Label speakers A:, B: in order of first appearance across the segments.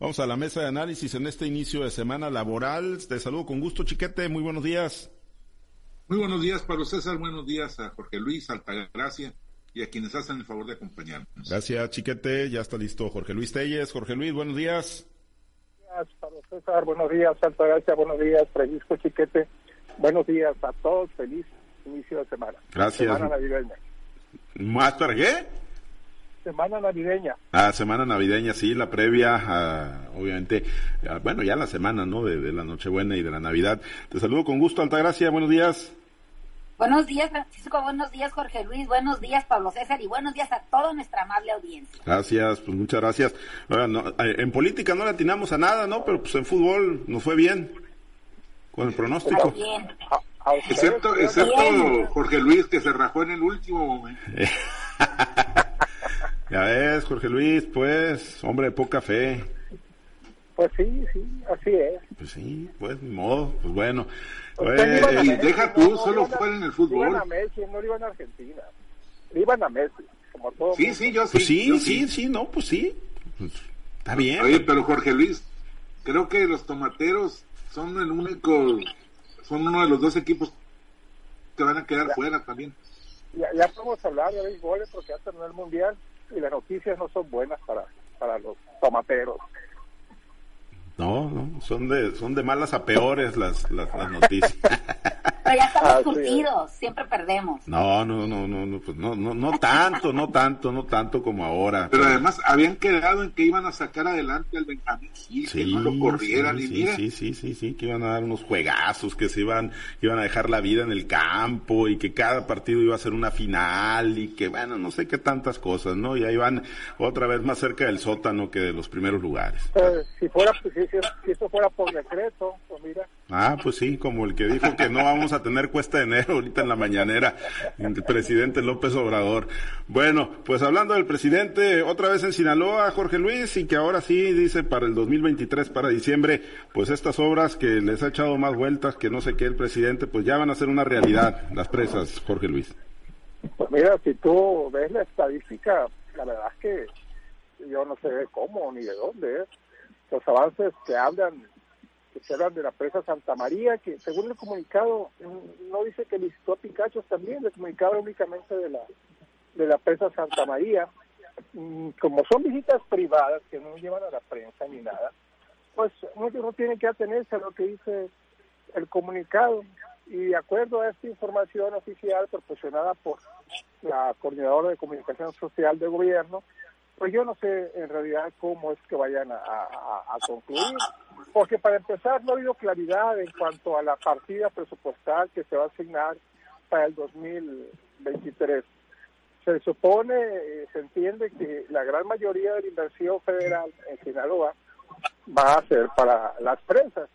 A: Vamos a la mesa de análisis en este inicio de semana laboral. Te saludo con gusto, Chiquete. Muy buenos días.
B: Muy buenos días, Pablo César. Buenos días a Jorge Luis, Altagracia y a quienes hacen el favor de acompañarnos.
A: Gracias, Chiquete. Ya está listo Jorge Luis Telles. Jorge Luis, buenos días.
C: Buenos días, Pablo César. Buenos días, Altagracia. Buenos días, Francisco Chiquete. Buenos días a todos. Feliz inicio de semana.
A: Gracias.
C: Semana navideña.
A: ¿Más para qué?
C: Semana navideña.
A: Ah, semana navideña, sí, la previa, obviamente, bueno, ya la semana, ¿no? De, de, la Nochebuena y de la Navidad. Te saludo con gusto, Altagracia, buenos días.
D: Buenos días, Francisco, buenos días, Jorge Luis, buenos días, Pablo César, y buenos días a toda nuestra amable audiencia.
A: Gracias, pues muchas gracias. en política no le atinamos a nada, ¿no? Pero pues en fútbol nos fue bien, con el pronóstico.
D: Bien.
B: Excepto, excepto Jorge Luis, que se rajó en el último momento.
A: Ya ves, Jorge Luis, pues, hombre de poca fe.
C: Pues sí, sí, así es.
A: Pues sí, pues, ni modo, pues bueno.
B: Pues, y deja tú, no, solo no en el fútbol.
C: Iban a Messi, no iban a Argentina. Iban a Messi, como todo.
B: Sí, sí, yo sí.
A: Pues sí,
B: yo
A: sí, sí, no, pues sí. Pues, está bien.
B: Oye, pero Jorge Luis, creo que los tomateros son el único, son uno de los dos equipos que van a quedar
C: ya,
B: fuera también.
C: Ya, ya podemos hablar de béisbol porque ya terminó el mundial y las noticias no son buenas para, para los tomateros.
A: No, no, son de, son de malas a peores las, las, las noticias.
D: Pero ya estamos ah, curtidos, sí. siempre perdemos.
A: No, no, no, no, no, pues no, no, no tanto, no tanto, no tanto como ahora.
B: Pero, pero, además habían quedado en que iban a sacar adelante al Benjamín Gil, sí, que no lo corrieran
A: sí,
B: y mira.
A: Sí, sí, sí, sí, que iban a dar unos juegazos, que se iban, que iban a dejar la vida en el campo y que cada partido iba a ser una final y que bueno, no sé qué tantas cosas, ¿no? Y ahí van otra vez más cerca del sótano que de los primeros lugares.
C: Eh, si fuera, si, si eso fuera por decreto, pues.
A: Ah, pues sí, como el que dijo que no vamos a tener cuesta de enero ahorita en la mañanera, el presidente López Obrador. Bueno, pues hablando del presidente, otra vez en Sinaloa, Jorge Luis, y que ahora sí dice para el 2023, para diciembre, pues estas obras que les ha echado más vueltas que no sé qué el presidente, pues ya van a ser una realidad, las presas, Jorge Luis.
C: Pues mira, si tú ves la estadística, la verdad es que yo no sé cómo ni de dónde. Los avances que hablan que se hablan de la presa Santa María, que según el comunicado no dice que visitó a Picachos también, el comunicado únicamente de la de la presa Santa María. Como son visitas privadas que no llevan a la prensa ni nada, pues no tiene que atenerse a lo que dice el comunicado. Y de acuerdo a esta información oficial proporcionada por la coordinadora de comunicación social del gobierno, pues yo no sé en realidad cómo es que vayan a, a, a, concluir, porque para empezar no ha habido claridad en cuanto a la partida presupuestal que se va a asignar para el 2023. Se supone, se entiende que la gran mayoría de la inversión federal en Sinaloa va a ser para las presas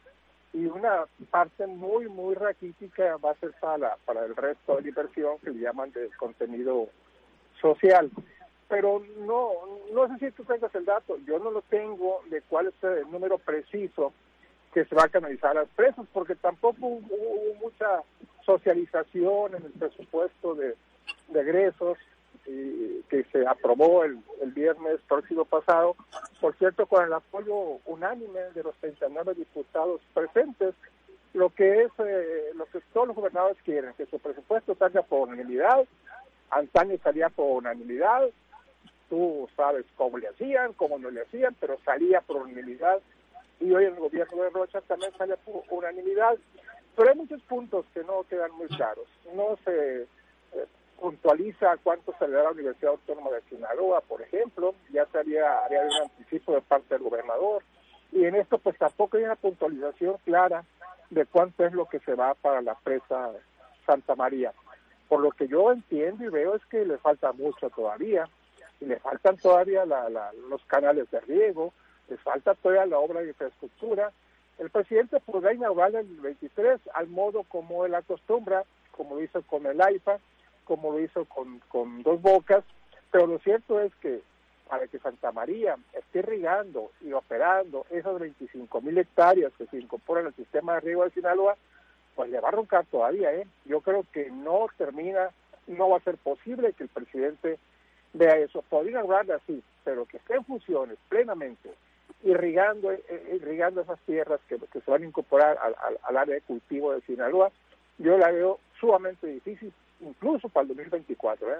C: y una parte muy, muy raquítica va a ser para, para el resto de la inversión que le llaman de contenido social pero no, no sé si tú tengas el dato, yo no lo tengo de cuál es el número preciso que se va a canalizar a las presas, porque tampoco hubo, hubo mucha socialización en el presupuesto de, de egresos que se aprobó el, el viernes próximo pasado, por cierto, con el apoyo unánime de los 39 diputados presentes, lo que es eh, lo que todos los gobernadores quieren, que su presupuesto salga por unanimidad, antaño salía por unanimidad, tú sabes cómo le hacían, cómo no le hacían, pero salía por unanimidad y hoy el gobierno de Rocha también sale por unanimidad. Pero hay muchos puntos que no quedan muy claros. No se eh, puntualiza cuánto se a la Universidad Autónoma de Sinaloa, por ejemplo, ya se había, había un anticipo de parte del gobernador. Y en esto pues tampoco hay una puntualización clara de cuánto es lo que se va para la presa Santa María. Por lo que yo entiendo y veo es que le falta mucho todavía y le faltan todavía la, la, los canales de riego, les falta todavía la obra de infraestructura. El presidente podrá inaugurar el 23 al modo como él acostumbra, como lo hizo con el AIFA, como lo hizo con, con Dos Bocas, pero lo cierto es que para que Santa María esté irrigando y operando esas 25 mil hectáreas que se incorporan al sistema de riego de Sinaloa, pues le va a roncar todavía, ¿eh? Yo creo que no termina, no va a ser posible que el presidente vea eso. Podría hablar así, pero que esté en funciones plenamente irrigando, eh, eh, irrigando esas tierras que, se van a incorporar al, al, área de cultivo de Sinaloa, yo la veo sumamente difícil, incluso para el 2024. ¿eh?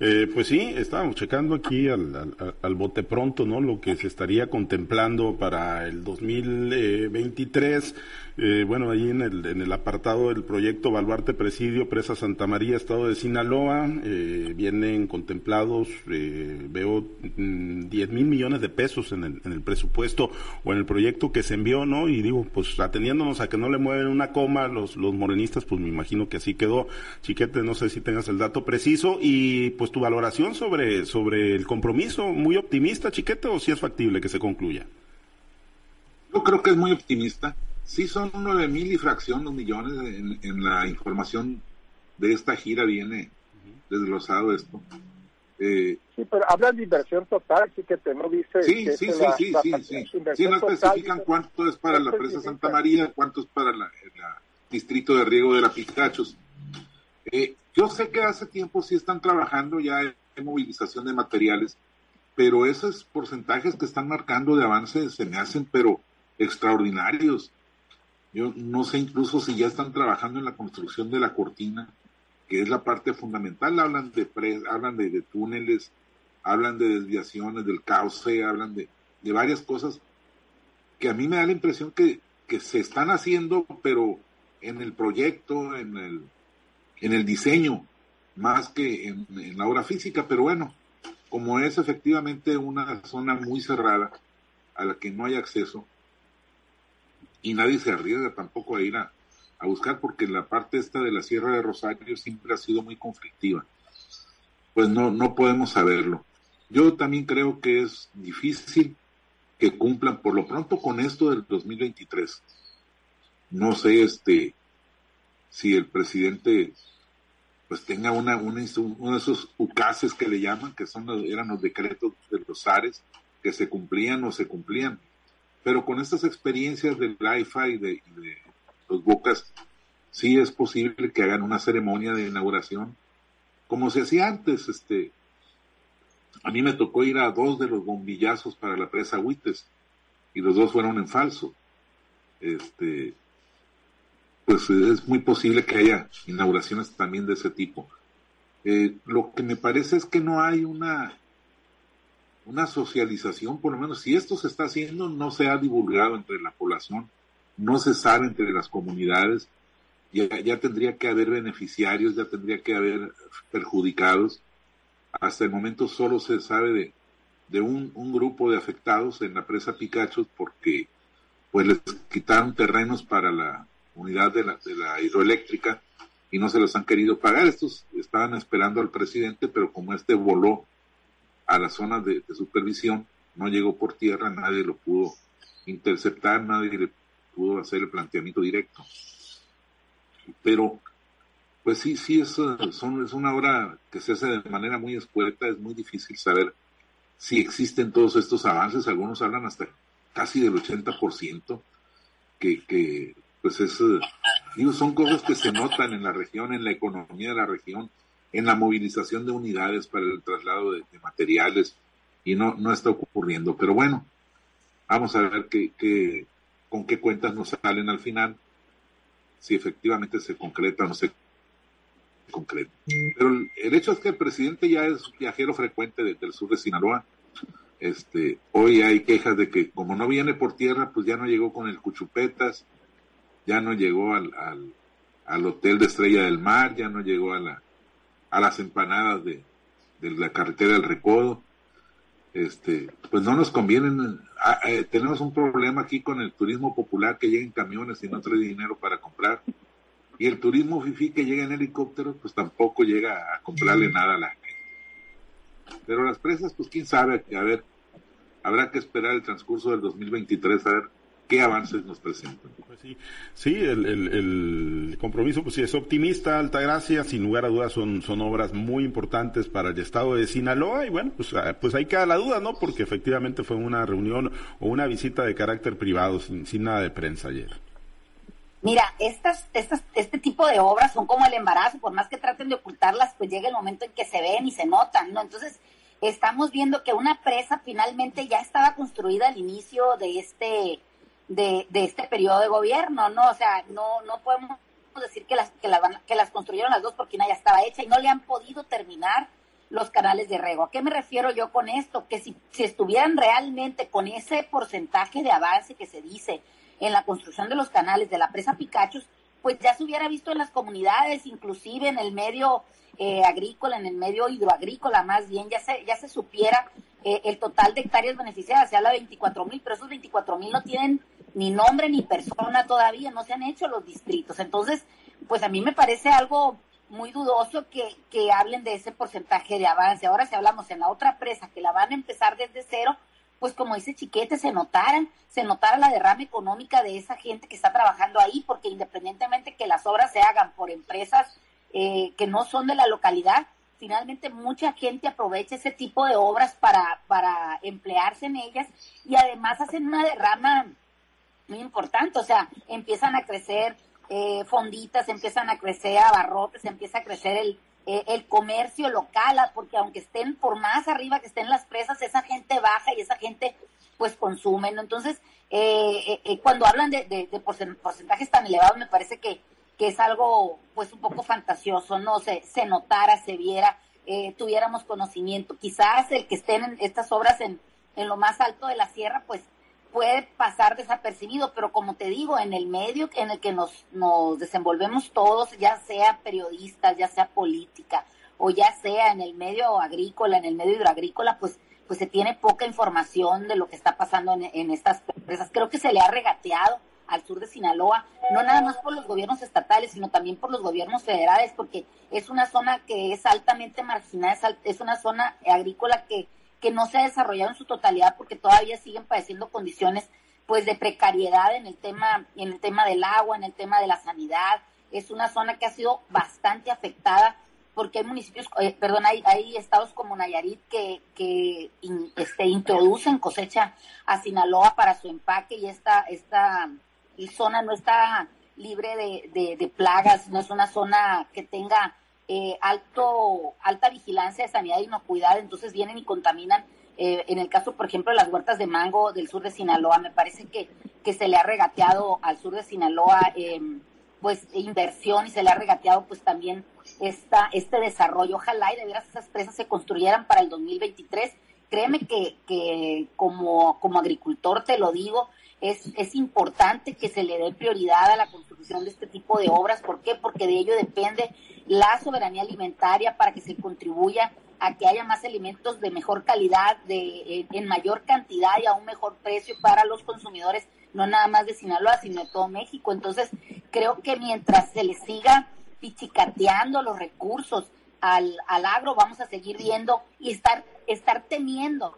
A: Eh, pues sí, estábamos checando aquí al, al, bote pronto, ¿no? Lo que se estaría contemplando para el 2023. Eh, bueno, ahí en el, en el apartado del proyecto Baluarte Presidio, Presa Santa María, Estado de Sinaloa, eh, vienen contemplados, eh, veo, mm, 10 mil millones de pesos en el, en el presupuesto o en el proyecto que se envió, ¿no? Y digo, pues ateniéndonos a que no le mueven una coma los, los morenistas, pues me imagino que así quedó. Chiquete, no sé si tengas el dato preciso y pues tu valoración sobre, sobre el compromiso, muy optimista, Chiquete, o si es factible que se concluya.
B: Yo creo que es muy optimista Sí, son nueve mil y fracción los millones en, la información de esta gira viene desglosado esto.
C: Eh, sí, pero hablan de inversión total, sí que te no dice.
B: Sí, sí, sí, sí, sí, sí. no especifican cuánto es para la presa Santa María, cuánto es para el distrito de riego de la Picachos. Eh, yo sé que hace tiempo sí están trabajando ya en movilización de materiales, pero esos porcentajes que están marcando de avance se me hacen, pero extraordinarios. Yo no sé incluso si ya están trabajando en la construcción de la cortina, que es la parte fundamental. Hablan de hablan de, túneles, hablan de desviaciones del cauce, hablan de, varias cosas que a mí me da la impresión que, se están haciendo, pero en el proyecto, en el, en el diseño, más que en, en la obra física. Pero bueno, como es efectivamente una zona muy cerrada a la que no hay acceso, y nadie se arriesga tampoco a ir a, buscar porque la parte esta de la Sierra de Rosario siempre ha sido muy conflictiva. Pues no, no podemos saberlo. Yo también creo que es difícil que cumplan por lo pronto con esto del 2023. No sé este si el presidente pues tenga una, uno de esos ucases que le llaman, que son eran los decretos de los ARES, que se cumplían o se cumplían. Pero con estas experiencias del IFA y de, los Bocas, sí es posible que hagan una ceremonia de inauguración, como se hacía antes. Este, a mí me tocó ir a dos de los bombillazos para la presa Huites, y los dos fueron en falso. Este, pues es muy posible que haya inauguraciones también de ese tipo. Eh, lo que me parece es que no hay una una socialización, por lo menos si esto se está haciendo, no se ha divulgado entre la población, no se sabe entre las comunidades, ya, ya tendría que haber beneficiarios, ya tendría que haber perjudicados. Hasta el momento solo se sabe de, de un, un, grupo de afectados en la presa Picachos porque pues les quitaron terrenos para la unidad de la, de la hidroeléctrica y no se los han querido pagar. Estos estaban esperando al presidente, pero como este voló a la zona de, supervisión, no llegó por tierra, nadie lo pudo interceptar, nadie le pudo hacer el planteamiento directo. Pero, pues sí, sí, es, son, es una obra que se hace de manera muy escueta, es muy difícil saber si existen todos estos avances, algunos hablan hasta casi del 80%, que, que pues es, digo, son cosas que se notan en la región, en la economía de la región, en la movilización de unidades para el traslado de, materiales y no, no está ocurriendo. Pero bueno, vamos a ver qué, con qué cuentas nos salen al final, si efectivamente se concreta o no se concreta. Pero el, hecho es que el presidente ya es viajero frecuente del sur de Sinaloa. Este, hoy hay quejas de que como no viene por tierra, pues ya no llegó con el Cuchupetas, ya no llegó al, al, al hotel de Estrella del Mar, ya no llegó a la, a las empanadas de, la carretera del Recodo. Este, pues no nos conviene. Ah, eh, tenemos un problema aquí con el turismo popular que llega en camiones y no trae dinero para comprar. Y el turismo fifi que llega en helicóptero, pues tampoco llega a comprarle nada a la gente. Pero las presas, pues quién sabe, a ver, habrá que esperar el transcurso del 2023 a ver qué avances nos presentan.
A: Pues sí, sí el, el, compromiso pues sí es optimista, Altagracia, sin lugar a dudas son, son obras muy importantes para el estado de Sinaloa y bueno, pues, ah, pues ahí queda la duda, ¿no? Porque efectivamente fue una reunión o una visita de carácter privado, sin, sin nada de prensa ayer.
D: Mira, estas, estas, este tipo de obras son como el embarazo, por más que traten de ocultarlas, pues llega el momento en que se ven y se notan, ¿no? Entonces, estamos viendo que una presa finalmente ya estaba construida al inicio de este de, este periodo de gobierno, ¿no? O sea, no no podemos decir que las que las, que las construyeron las dos porque una ya estaba hecha y no le han podido terminar los canales de rego. ¿A qué me refiero yo con esto? Que si, si estuvieran realmente con ese porcentaje de avance que se dice en la construcción de los canales de la presa Picachos, pues ya se hubiera visto en las comunidades, inclusive en el medio eh, agrícola, en el medio hidroagrícola más bien, ya se, ya se supiera eh, el total de hectáreas beneficiadas, se habla de 24 mil, pero esos 24 mil no tienen ni nombre ni persona todavía, no se han hecho los distritos. Entonces, pues a mí me parece algo muy dudoso que, que hablen de ese porcentaje de avance. Ahora si hablamos en la otra presa que la van a empezar desde cero, pues como dice Chiquete, se notaran, se notara la derrama económica de esa gente que está trabajando ahí, porque independientemente que las obras se hagan por empresas eh, que no son de la localidad, finalmente mucha gente aprovecha ese tipo de obras para, para emplearse en ellas y además hacen una derrama muy importante, o sea, empiezan a crecer eh, fonditas, empiezan a crecer abarrotes, empieza a crecer el, eh, el comercio local, ah, porque aunque estén por más arriba que estén las presas, esa gente baja y esa gente pues consume, ¿no? Entonces, eh, eh, cuando hablan de, de, porcentajes tan elevados, me parece que, que es algo pues un poco fantasioso, ¿no? Se, se notara, se viera, tuviéramos conocimiento. Quizás el que estén en estas obras en, en lo más alto de la sierra, pues puede pasar desapercibido, pero como te digo, en el medio en el que nos, nos desenvolvemos todos, ya sea periodistas, ya sea política, o ya sea en el medio agrícola, en el medio hidroagrícola, pues, pues se tiene poca información de lo que está pasando en estas empresas. Creo que se le ha regateado al sur de Sinaloa, no nada más por los gobiernos estatales, sino también por los gobiernos federales, porque es una zona que es altamente marginada, es una zona agrícola que que no se ha desarrollado en su totalidad porque todavía siguen padeciendo condiciones pues de precariedad en el tema en el tema del agua, en el tema de la sanidad. Es una zona que ha sido bastante afectada porque hay municipios, eh, perdón, hay, hay estados como Nayarit que, que este, introducen cosecha a Sinaloa para su empaque y esta, esta zona no está libre de, de plagas, no es una zona que tenga eh, alto, alta vigilancia de sanidad y inocuidad, entonces vienen y contaminan. Eh, en el caso, por ejemplo, de las huertas de mango del sur de Sinaloa, me parece que, que se le ha regateado al sur de Sinaloa em, pues inversión y se le ha regateado pues también esta, este desarrollo. Ojalá y de veras esas presas se construyeran para el 2023. Créeme que, que como, como agricultor te lo digo, es, es importante que se le dé prioridad a la construcción de este tipo de obras. ¿Por qué? Porque de ello depende la soberanía alimentaria para que se contribuya a que haya más alimentos de mejor calidad, de, en mayor cantidad y a un mejor precio para los consumidores, no nada más de Sinaloa, sino de todo México. Entonces, creo que mientras se le siga pichicateando los recursos al, al agro, vamos a seguir viendo y estar, estar temiendo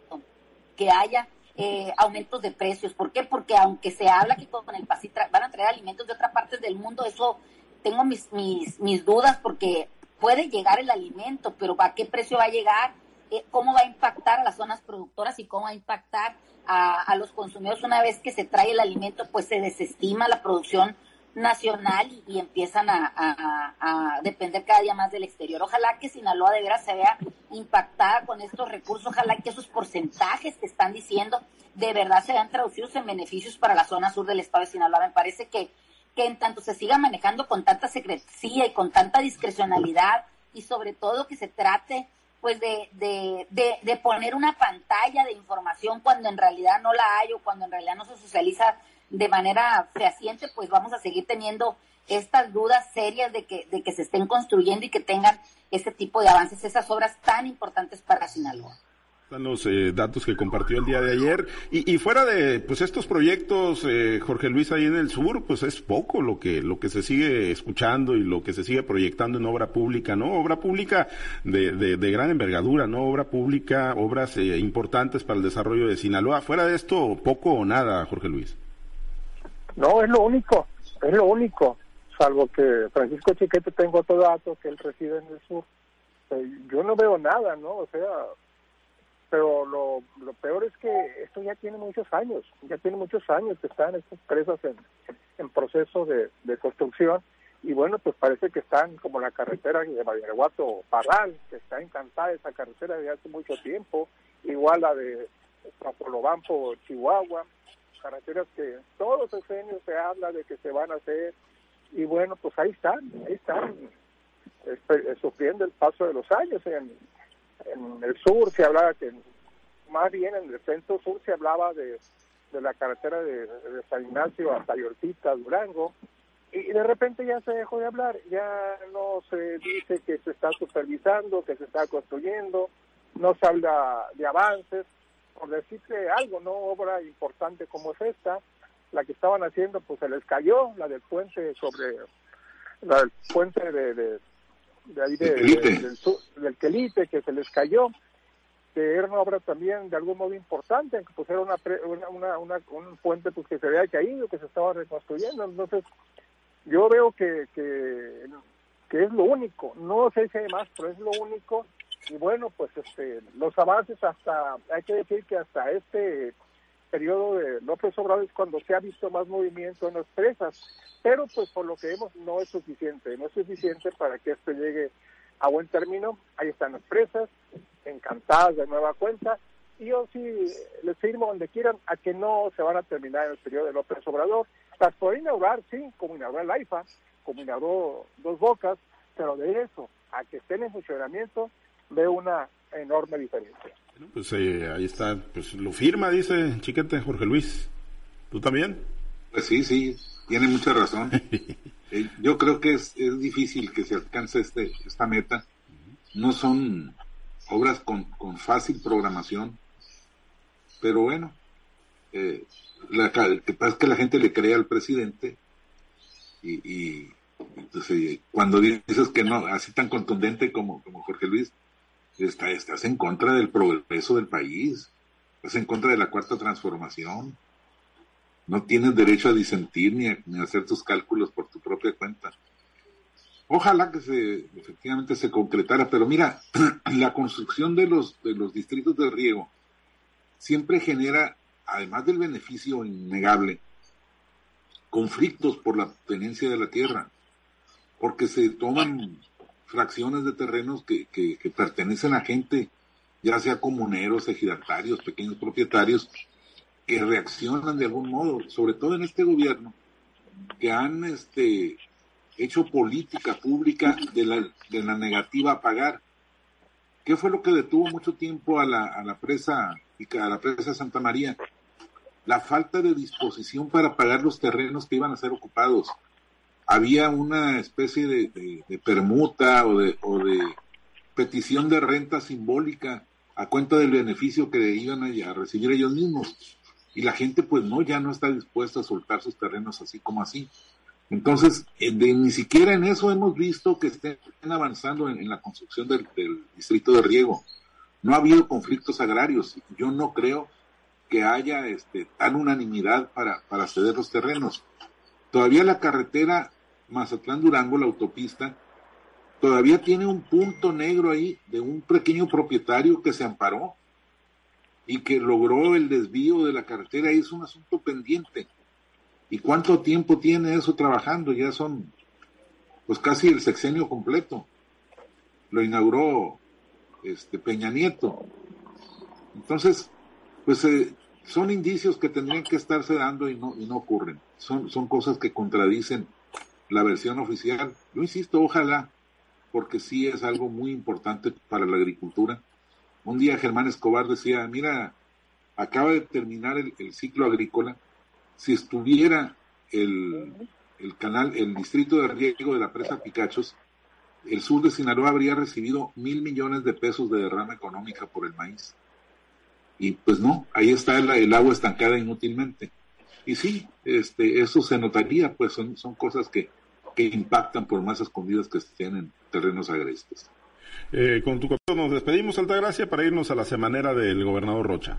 D: que haya eh, aumentos de precios. ¿Por qué? Porque aunque se habla que con el PASI van a traer alimentos de otras partes del mundo, eso tengo mis, mis, mis dudas porque puede llegar el alimento, pero ¿a qué precio va a llegar? Eh, ¿Cómo va a impactar a las zonas productoras y cómo va a impactar a, a los consumidores una vez que se trae el alimento? Pues se desestima la producción nacional y, empiezan a, a, depender cada día más del exterior. Ojalá que Sinaloa de veras se vea impactada con estos recursos, ojalá que esos porcentajes que están diciendo de verdad se vean traducidos en beneficios para la zona sur del estado de Sinaloa. Me parece que, que en tanto se siga manejando con tanta secrecía y con tanta discrecionalidad y sobre todo que se trate pues de, de, de, de poner una pantalla de información cuando en realidad no la hay o cuando en realidad no se socializa de manera fehaciente, pues vamos a seguir teniendo estas dudas serias de que, de que se estén construyendo y que tengan ese tipo de avances, esas obras tan importantes para Sinaloa.
A: Los eh, datos que compartió el día de ayer. Y, y fuera de pues estos proyectos eh, Jorge Luis ahí en el sur pues es poco lo que lo que se sigue escuchando y lo que se sigue proyectando en obra pública no obra pública de, de, de gran envergadura no obra pública obras eh, importantes para el desarrollo de Sinaloa. Fuera de esto poco o nada Jorge Luis
C: no, es lo único, es lo único, salvo que Francisco Chiquete tengo otro dato, que él reside en el sur. Eh, yo no veo nada, ¿no? O sea, pero lo, lo peor es que esto ya tiene muchos años, ya tiene muchos años que están estas presas en, en proceso de, de construcción y bueno, pues parece que están como la carretera de Badiraguato Parral, que está encantada esa carretera desde hace mucho tiempo, igual la de Papolobampo, Chihuahua, carreteras que todos los años se habla de que se van a hacer, y bueno, pues ahí están, ahí están, este, sufriendo el paso de los años. En, en el sur se hablaba que, más bien en el centro sur se hablaba de, de la carretera de, de San Ignacio hasta Yortita, Durango, y de repente ya se dejó de hablar, ya no se dice que se está supervisando, que se está construyendo, no se habla de avances, por decirte algo, no obra importante como es esta, la que estaban haciendo pues se les cayó, la del puente sobre, la del puente de, de, ahí de, del, del Quelite, que se les cayó, que era una obra también de algún modo importante, que pues era una, una, una, un puente pues que se había caído, que se estaba reconstruyendo, entonces yo veo que, que, es lo único, no sé si hay más, pero es lo único. Y bueno, pues este, los avances hasta, hay que decir que hasta este periodo de López Obrador es cuando se ha visto más movimiento en las presas, pero pues por lo que vemos no es suficiente, no es suficiente para que esto llegue a buen término. Ahí están las presas, encantadas de nueva cuenta, y yo sí les firmo donde quieran a que no se van a terminar en el periodo de López Obrador, las puede inaugurar, sí, como inauguró el AIFA, como inauguró Dos Bocas, pero de eso a que estén en funcionamiento veo una enorme diferencia.
A: Bueno, pues eh, ahí está, pues lo firma, dice Chiquete Jorge Luis. ¿Tú también?
B: Pues sí, sí, tiene mucha razón. Eh, yo creo que es, es difícil que se alcance este, esta meta. No son obras con, con fácil programación, pero bueno, eh, la, que pasa es que la gente le cree al presidente y, entonces cuando dices que no, así tan contundente como, como Jorge Luis, está, estás en contra del progreso del país, estás en contra de la cuarta transformación, no tienes derecho a disentir ni a, ni a hacer tus cálculos por tu propia cuenta. Ojalá que se efectivamente se concretara, pero mira, la construcción de los de los distritos de riego siempre genera además del beneficio innegable, conflictos por la tenencia de la tierra, porque se toman fracciones de terrenos que, que, pertenecen a gente, ya sea comuneros, ejidatarios, pequeños propietarios, que reaccionan de algún modo, sobre todo en este gobierno, que han este, hecho política pública de la, de la negativa a pagar. ¿Qué fue lo que detuvo mucho tiempo a la, a la presa, a la presa Santa María? la falta de disposición para pagar los terrenos que iban a ser ocupados. Había una especie de, permuta o de, o de petición de renta simbólica a cuenta del beneficio que iban a, recibir ellos mismos. Y la gente pues no, ya no está dispuesta a soltar sus terrenos así como así. Entonces, ni siquiera en eso hemos visto que estén avanzando en, la construcción del, distrito de riego. No ha habido conflictos agrarios. Yo no creo que haya este, tan unanimidad para, para ceder los terrenos. Todavía la carretera Mazatlán-Durango, la autopista, todavía tiene un punto negro ahí de un pequeño propietario que se amparó y que logró el desvío de la carretera. Es un asunto pendiente. ¿Y cuánto tiempo tiene eso trabajando? Ya son, pues casi el sexenio completo. Lo inauguró este Peña Nieto. Entonces, pues eh, son indicios que tendrían que estarse dando y no, y no ocurren. Son, son cosas que contradicen la versión oficial. Yo insisto, ojalá, porque sí es algo muy importante para la agricultura. Un día Germán Escobar decía, mira, acaba de terminar el, ciclo agrícola. Si estuviera el, el canal, el distrito de riego de la presa Picachos, el sur de Sinaloa habría recibido mil millones de pesos de derrama económica por el maíz y pues no, ahí está el, agua estancada inútilmente. Y sí, este, eso se notaría, pues son, son cosas que, que impactan por más escondidas que estén en terrenos agrestes.
A: Eh, con tu nos despedimos, Altagracia, para irnos a la semanera del gobernador Rocha.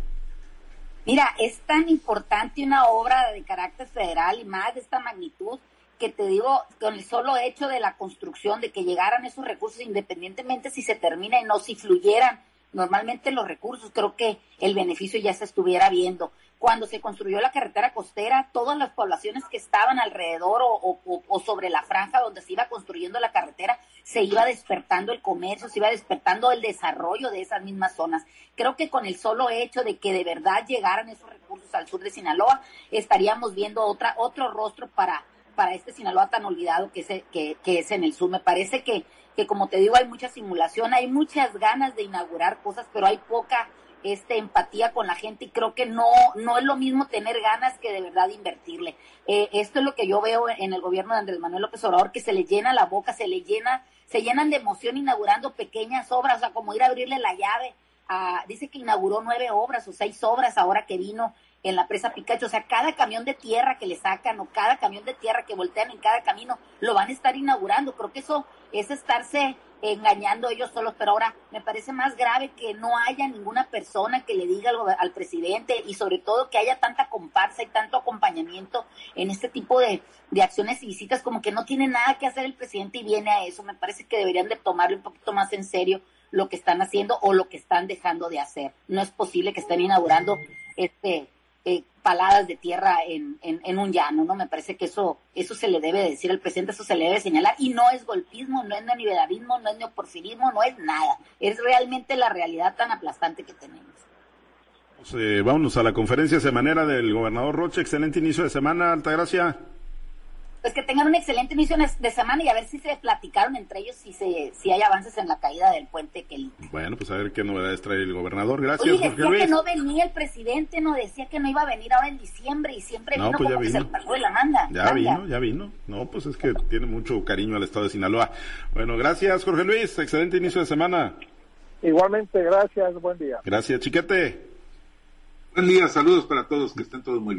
D: Mira, es tan importante una obra de carácter federal y más de esta magnitud que te digo, con el solo hecho de la construcción, de que llegaran esos recursos independientemente si se termina y no, si fluyeran normalmente los recursos, creo que el beneficio ya se estuviera viendo. Cuando se construyó la carretera costera, todas las poblaciones que estaban alrededor o, sobre la franja donde se iba construyendo la carretera, se iba despertando el comercio, se iba despertando el desarrollo de esas mismas zonas. Creo que con el solo hecho de que de verdad llegaran esos recursos al sur de Sinaloa, estaríamos viendo otra, otro rostro para, para este Sinaloa tan olvidado que es, que, que es en el sur. Me parece que que como te digo hay mucha simulación, hay muchas ganas de inaugurar cosas, pero hay poca este empatía con la gente y creo que no no es lo mismo tener ganas que de verdad invertirle. Eh, esto es lo que yo veo en el gobierno de Andrés Manuel López Obrador, que se le llena la boca, se le llena, se llenan de emoción inaugurando pequeñas obras, o sea, como ir a abrirle la llave. A, dice que inauguró nueve obras o seis obras ahora que vino en la presa Picacho. O sea, cada camión de tierra que le sacan o cada camión de tierra que voltean en cada camino lo van a estar inaugurando. Creo que eso es estarse engañando ellos solos, pero ahora me parece más grave que no haya ninguna persona que le diga al, presidente y sobre todo que haya tanta comparsa y tanto acompañamiento en este tipo de, de, acciones y visitas como que no tiene nada que hacer el presidente y viene a eso. Me parece que deberían de tomarle un poquito más en serio lo que están haciendo o lo que están dejando de hacer. No es posible que estén inaugurando este eh, paladas de tierra en, en, un llano, ¿no? Me parece que eso, eso se le debe decir al presidente, eso se le debe señalar, y no es golpismo, no es neoliberalismo, no es neoporfirismo, no es nada, es realmente la realidad tan aplastante que tenemos.
A: Pues, vámonos a la conferencia semanera del gobernador Roche, excelente inicio de semana, Altagracia
D: pues que tengan un excelente inicio de semana y a ver si se platicaron entre ellos si se si hay avances en la caída del puente que
A: Bueno, pues a ver qué novedades trae el gobernador. Gracias,
D: Oye, decía que no venía el presidente, no decía que no iba a venir ahora en diciembre y siempre vino pues como que se le de la manda.
A: Ya vino, ya vino. No, pues es que tiene mucho cariño al estado de Sinaloa. Bueno, gracias, Jorge Luis. Excelente inicio de semana.
C: Igualmente, gracias. Buen día.
A: Gracias, Chiquete.
B: Buen día, saludos para todos, que estén todos muy bien.